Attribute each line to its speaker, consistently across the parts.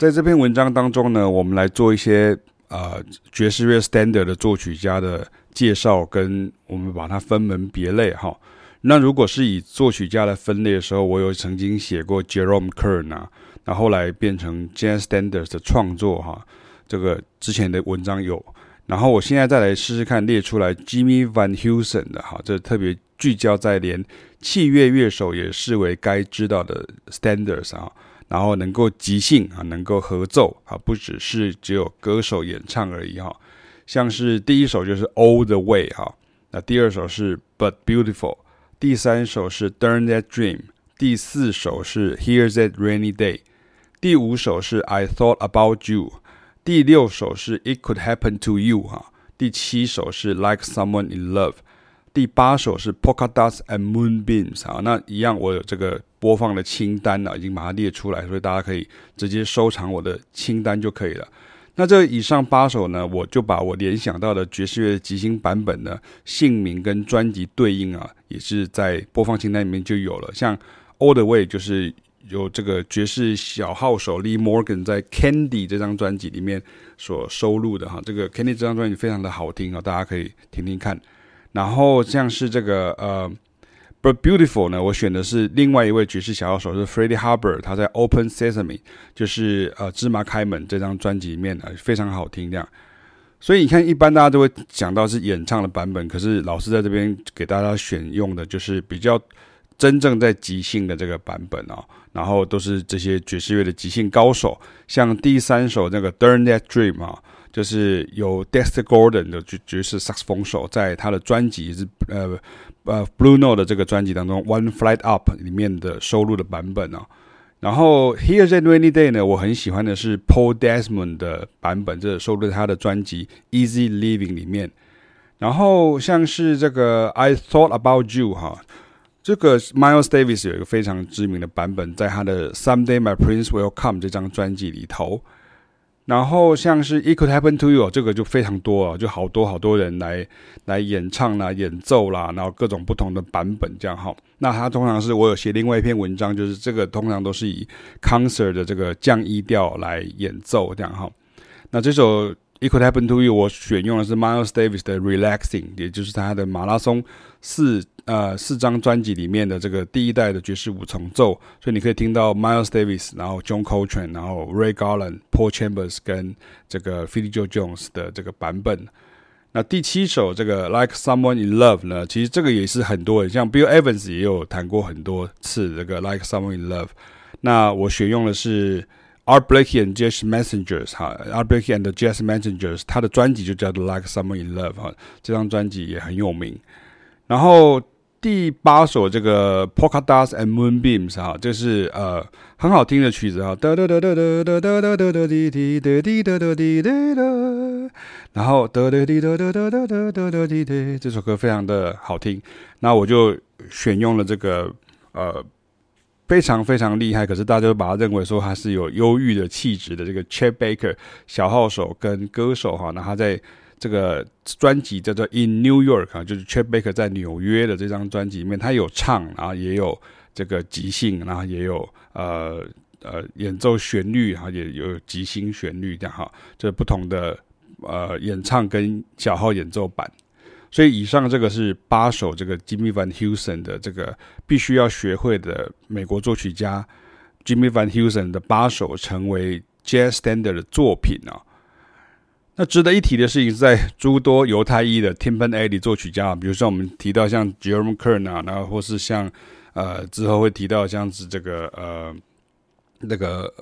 Speaker 1: 在这篇文章当中呢，我们来做一些呃爵士乐 standard 的作曲家的介绍，跟我们把它分门别类哈。那如果是以作曲家的分类的时候，我有曾经写过 Jerome Kern 啊，那后来变成 Jazz Standards 的创作哈，这个之前的文章有。然后我现在再来试试看列出来 Jimmy Van Heusen 的哈，这特别聚焦在连器乐乐手也视为该知道的 standards 啊，然后能够即兴啊，能够合奏啊，不只是只有歌手演唱而已哈。像是第一首就是 All the Way 哈，那第二首是 But Beautiful，第三首是 Darn That Dream，第四首是 Here's That Rainy Day，第五首是 I Thought About You。第六首是 It Could Happen to You 哈，第七首是 Like Someone in Love，第八首是 Polka Dots and Moonbeams 啊，那一样我有这个播放的清单啊，已经把它列出来，所以大家可以直接收藏我的清单就可以了。那这以上八首呢，我就把我联想到的爵士乐的即兴版本的姓名跟专辑对应啊，也是在播放清单里面就有了，像 All the Way 就是。有这个爵士小号手 Lee Morgan 在 Candy 这张专辑里面所收录的哈，这个 Candy 这张专辑非常的好听啊，大家可以听听看。然后像是这个呃，But Beautiful 呢，我选的是另外一位爵士小号手是 Freddie Hubbard，他在 Open Sesame 就是呃芝麻开门这张专辑里面呢非常好听这样。所以你看，一般大家都会讲到是演唱的版本，可是老师在这边给大家选用的就是比较。真正在即兴的这个版本啊，然后都是这些爵士乐的即兴高手，像第三首那个《Darn That Dream》啊，就是由 Dexter Gordon 的爵爵士萨克斯风手在他的专辑是呃呃 Blue Note 的这个专辑当中《One Flight Up》里面的收录的版本哦。然后《Here's a Rainy Day》呢，我很喜欢的是 Paul Desmond 的版本，这收录在他的专辑《Easy Living》里面。然后像是这个《I Thought About You》哈。这个 Miles Davis 有一个非常知名的版本，在他的《Someday My Prince Will Come》这张专辑里头。然后像是《It Could Happen to You》这个就非常多啊，就好多好多人来来演唱啦、演奏啦，然后各种不同的版本这样哈。那他通常是我有写另外一篇文章，就是这个通常都是以 concert 的这个降 E 调来演奏这样哈。那这首《It Could Happen to You》我选用的是 Miles Davis 的《Relaxing》，也就是他的马拉松四。呃，四张专辑里面的这个第一代的爵士五重奏，所以你可以听到 Miles Davis，然后 John Coltrane，然后 Ray Garland、Paul Chambers 跟这个 Philly Joe Jones 的这个版本。那第七首这个 Like Someone in Love 呢，其实这个也是很多人，像 Bill Evans 也有弹过很多次这个 Like Someone in Love。那我选用的是 Art Blakey and Jazz Messengers 哈，Art Blakey and the Jazz Messengers，他的专辑就叫做 Like Someone in Love 哈，这张专辑也很有名。然后。第八首这个 Polka Dots and Moonbeams 哈，这是呃很好听的曲子哈，哒哒哒哒哒哒哒哒哒哒滴滴哒滴哒哒滴滴哒，然后哒哒滴哒哒哒哒哒哒哒滴滴，这首歌非常的好听，那我就选用了这个呃非常非常厉害，可是大家都把它认为说他是有忧郁的气质的这个 Chet Baker 小号手跟歌手哈，那他在。这个专辑叫做《In New York》啊，就是 Chet Baker 在纽约的这张专辑里面，他有唱，然后也有这个即兴，然后也有呃呃演奏旋律，然后也有即兴旋律这样哈，这不同的呃演唱跟小号演奏版。所以以上这个是八首这个 Jimmy Van Heusen 的这个必须要学会的美国作曲家 Jimmy Van Heusen 的八首成为 Jazz Standard 的作品啊。那值得一提的事情是在诸多犹太裔的 Timpani Alley 作曲家，比如说我们提到像 Jerome Kern 啊，然后或是像呃之后会提到像是这个呃那个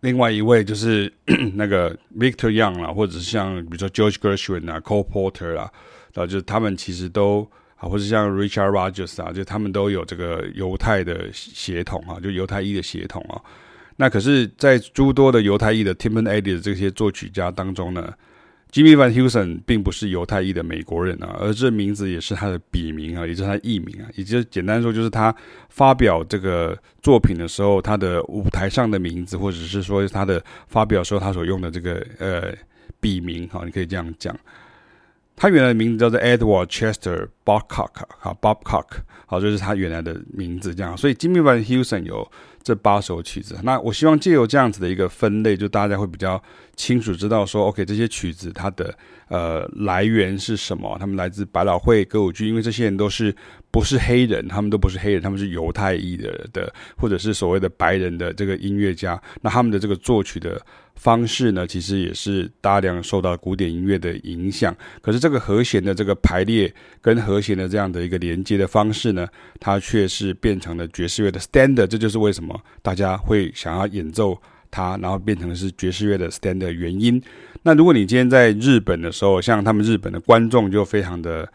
Speaker 1: 另外一位就是 那个 Victor Young 啦，或者是像比如说 George Gershwin 啊，Cole Porter 啊，然后就是他们其实都啊，或者像 Richard Rogers 啊，就他们都有这个犹太的血统啊，就犹太裔的血统啊。那可是，在诸多的犹太裔的 Timpani Alley 的这些作曲家当中呢，Jimmy Van Heusen 并不是犹太裔的美国人啊，而这名字也是他的笔名啊，也是他艺名啊，也就简单说，就是他发表这个作品的时候，他的舞台上的名字，或者是说他的发表时候他所用的这个呃笔名哈，你可以这样讲。他原来的名字叫做 Edward Chester Babcock 哈，Babcock 好，就是他原来的名字这样。所以 Jimmy Van Heusen 有这八首曲子。那我希望借由这样子的一个分类，就大家会比较清楚知道说，OK，这些曲子它的呃来源是什么？他们来自百老汇歌舞剧，因为这些人都是不是黑人，他们都不是黑人，他们是犹太裔的的，或者是所谓的白人的这个音乐家。那他们的这个作曲的。方式呢，其实也是大量受到古典音乐的影响。可是这个和弦的这个排列跟和弦的这样的一个连接的方式呢，它却是变成了爵士乐的 standard。这就是为什么大家会想要演奏它，然后变成是爵士乐的 stand 的原因。那如果你今天在日本的时候，像他们日本的观众就非常的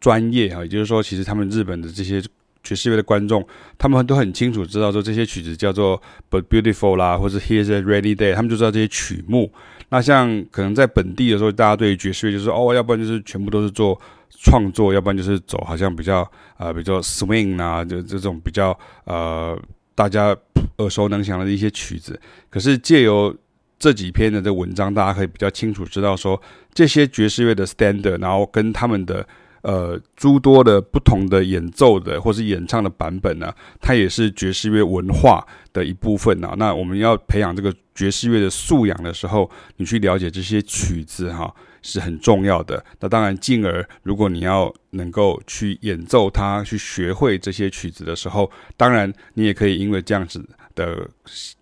Speaker 1: 专业啊，也就是说，其实他们日本的这些。爵士乐的观众，他们都很清楚知道说这些曲子叫做《But Beautiful》啦，或者《Here's a Rainy Day》，他们就知道这些曲目。那像可能在本地的时候，大家对于爵士乐就是哦，要不然就是全部都是做创作，要不然就是走好像比较呃比较 swing 啊，就这种比较呃大家耳熟能详的一些曲子。可是借由这几篇的这文章，大家可以比较清楚知道说这些爵士乐的 standard，然后跟他们的。呃，诸多的不同的演奏的或是演唱的版本呢，它也是爵士乐文化的一部分啊。那我们要培养这个爵士乐的素养的时候，你去了解这些曲子哈，是很重要的。那当然，进而如果你要能够去演奏它，去学会这些曲子的时候，当然你也可以因为这样子的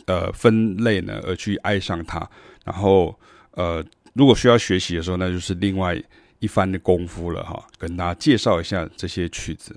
Speaker 1: 呃分类呢，而去爱上它。然后呃，如果需要学习的时候，那就是另外。一番的功夫了哈，跟大家介绍一下这些曲子。